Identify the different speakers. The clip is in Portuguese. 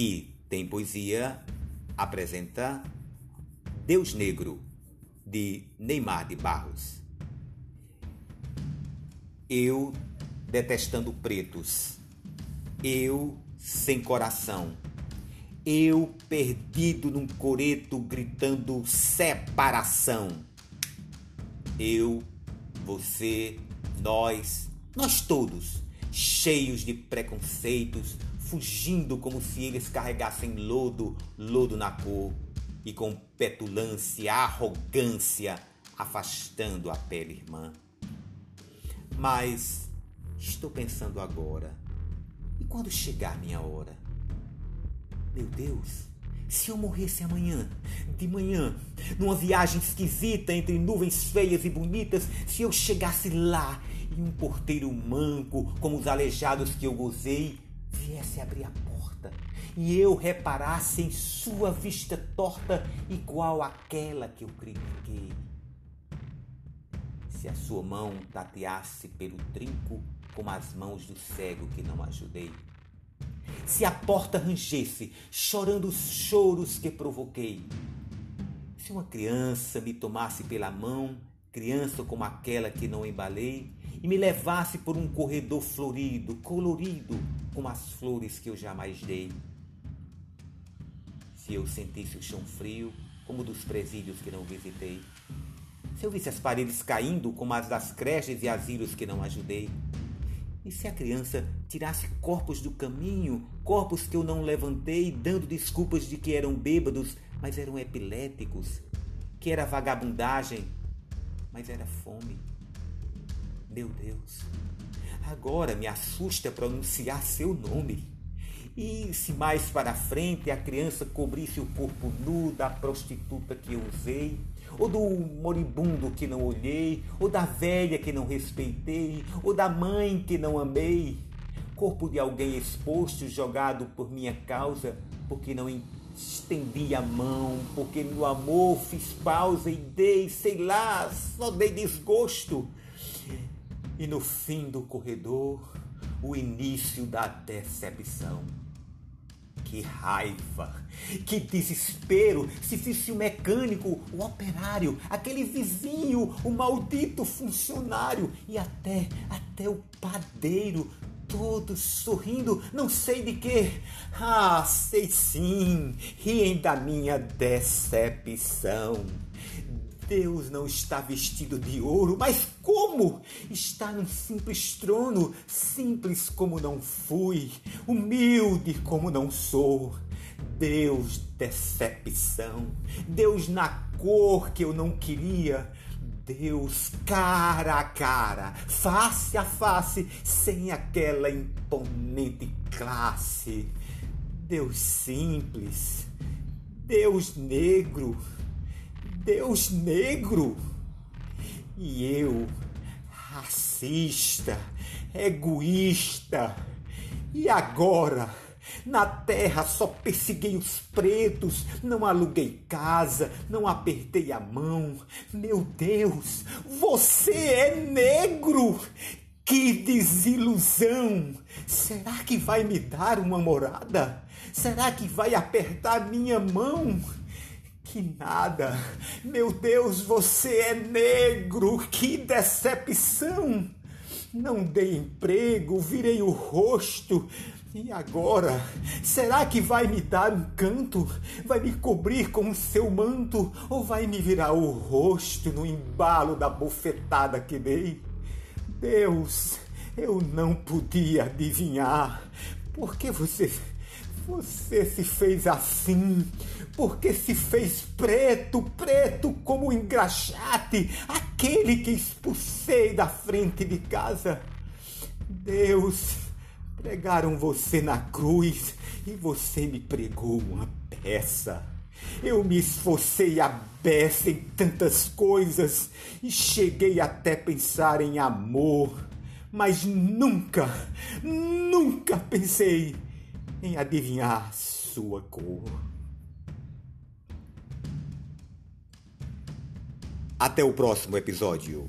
Speaker 1: Aqui tem poesia, apresenta Deus Negro, de Neymar de Barros. Eu detestando pretos, eu sem coração, eu perdido num coreto gritando separação. Eu, você, nós, nós todos, cheios de preconceitos, fugindo como se eles carregassem lodo, lodo na cor, e com petulância, arrogância, afastando a pele irmã. Mas estou pensando agora, e quando chegar minha hora? Meu Deus, se eu morresse amanhã, de manhã, numa viagem esquisita entre nuvens feias e bonitas, se eu chegasse lá e um porteiro manco, como os aleijados que eu gozei, viesse abrir a porta e eu reparasse em sua vista torta igual àquela que eu critiquei. Se a sua mão tateasse pelo trinco como as mãos do cego que não ajudei. Se a porta rangesse, chorando os choros que provoquei. Se uma criança me tomasse pela mão, criança como aquela que não embalei, e me levasse por um corredor florido, colorido, como as flores que eu jamais dei. Se eu sentisse o chão frio, como dos presídios que não visitei. Se eu visse as paredes caindo, como as das creches e asilos que não ajudei. E se a criança tirasse corpos do caminho, corpos que eu não levantei, dando desculpas de que eram bêbados, mas eram epiléticos, que era vagabundagem, mas era fome. Meu Deus, agora me assusta pronunciar seu nome. E se mais para frente a criança cobrisse o corpo nu da prostituta que eu usei, ou do moribundo que não olhei, ou da velha que não respeitei, ou da mãe que não amei, corpo de alguém exposto, jogado por minha causa, porque não estendi a mão, porque no amor fiz pausa e dei, sei lá, só dei desgosto e no fim do corredor, o início da decepção. Que raiva, que desespero se fosse o mecânico, o operário, aquele vizinho, o maldito funcionário e até, até o padeiro, todos sorrindo, não sei de quê. Ah, sei sim, riem da minha decepção. Deus não está vestido de ouro, mas como? Está num simples trono, simples como não fui, humilde como não sou. Deus, decepção. Deus na cor que eu não queria. Deus cara a cara, face a face, sem aquela imponente classe. Deus simples. Deus negro Deus negro. E eu, racista, egoísta. E agora? Na terra só persegui os pretos, não aluguei casa, não apertei a mão. Meu Deus, você é negro! Que desilusão! Será que vai me dar uma morada? Será que vai apertar minha mão? Que nada! Meu Deus, você é negro! Que decepção! Não dei emprego, virei o rosto. E agora? Será que vai me dar um canto? Vai me cobrir com o seu manto? Ou vai me virar o rosto no embalo da bofetada que dei? Deus, eu não podia adivinhar. Por que você você se fez assim porque se fez preto, preto como o engraxate, aquele que expulsei da frente de casa. Deus, pregaram você na cruz e você me pregou uma peça. Eu me esforcei a beça em tantas coisas e cheguei até pensar em amor, mas nunca, nunca pensei em adivinhar sua cor. Até o próximo episódio.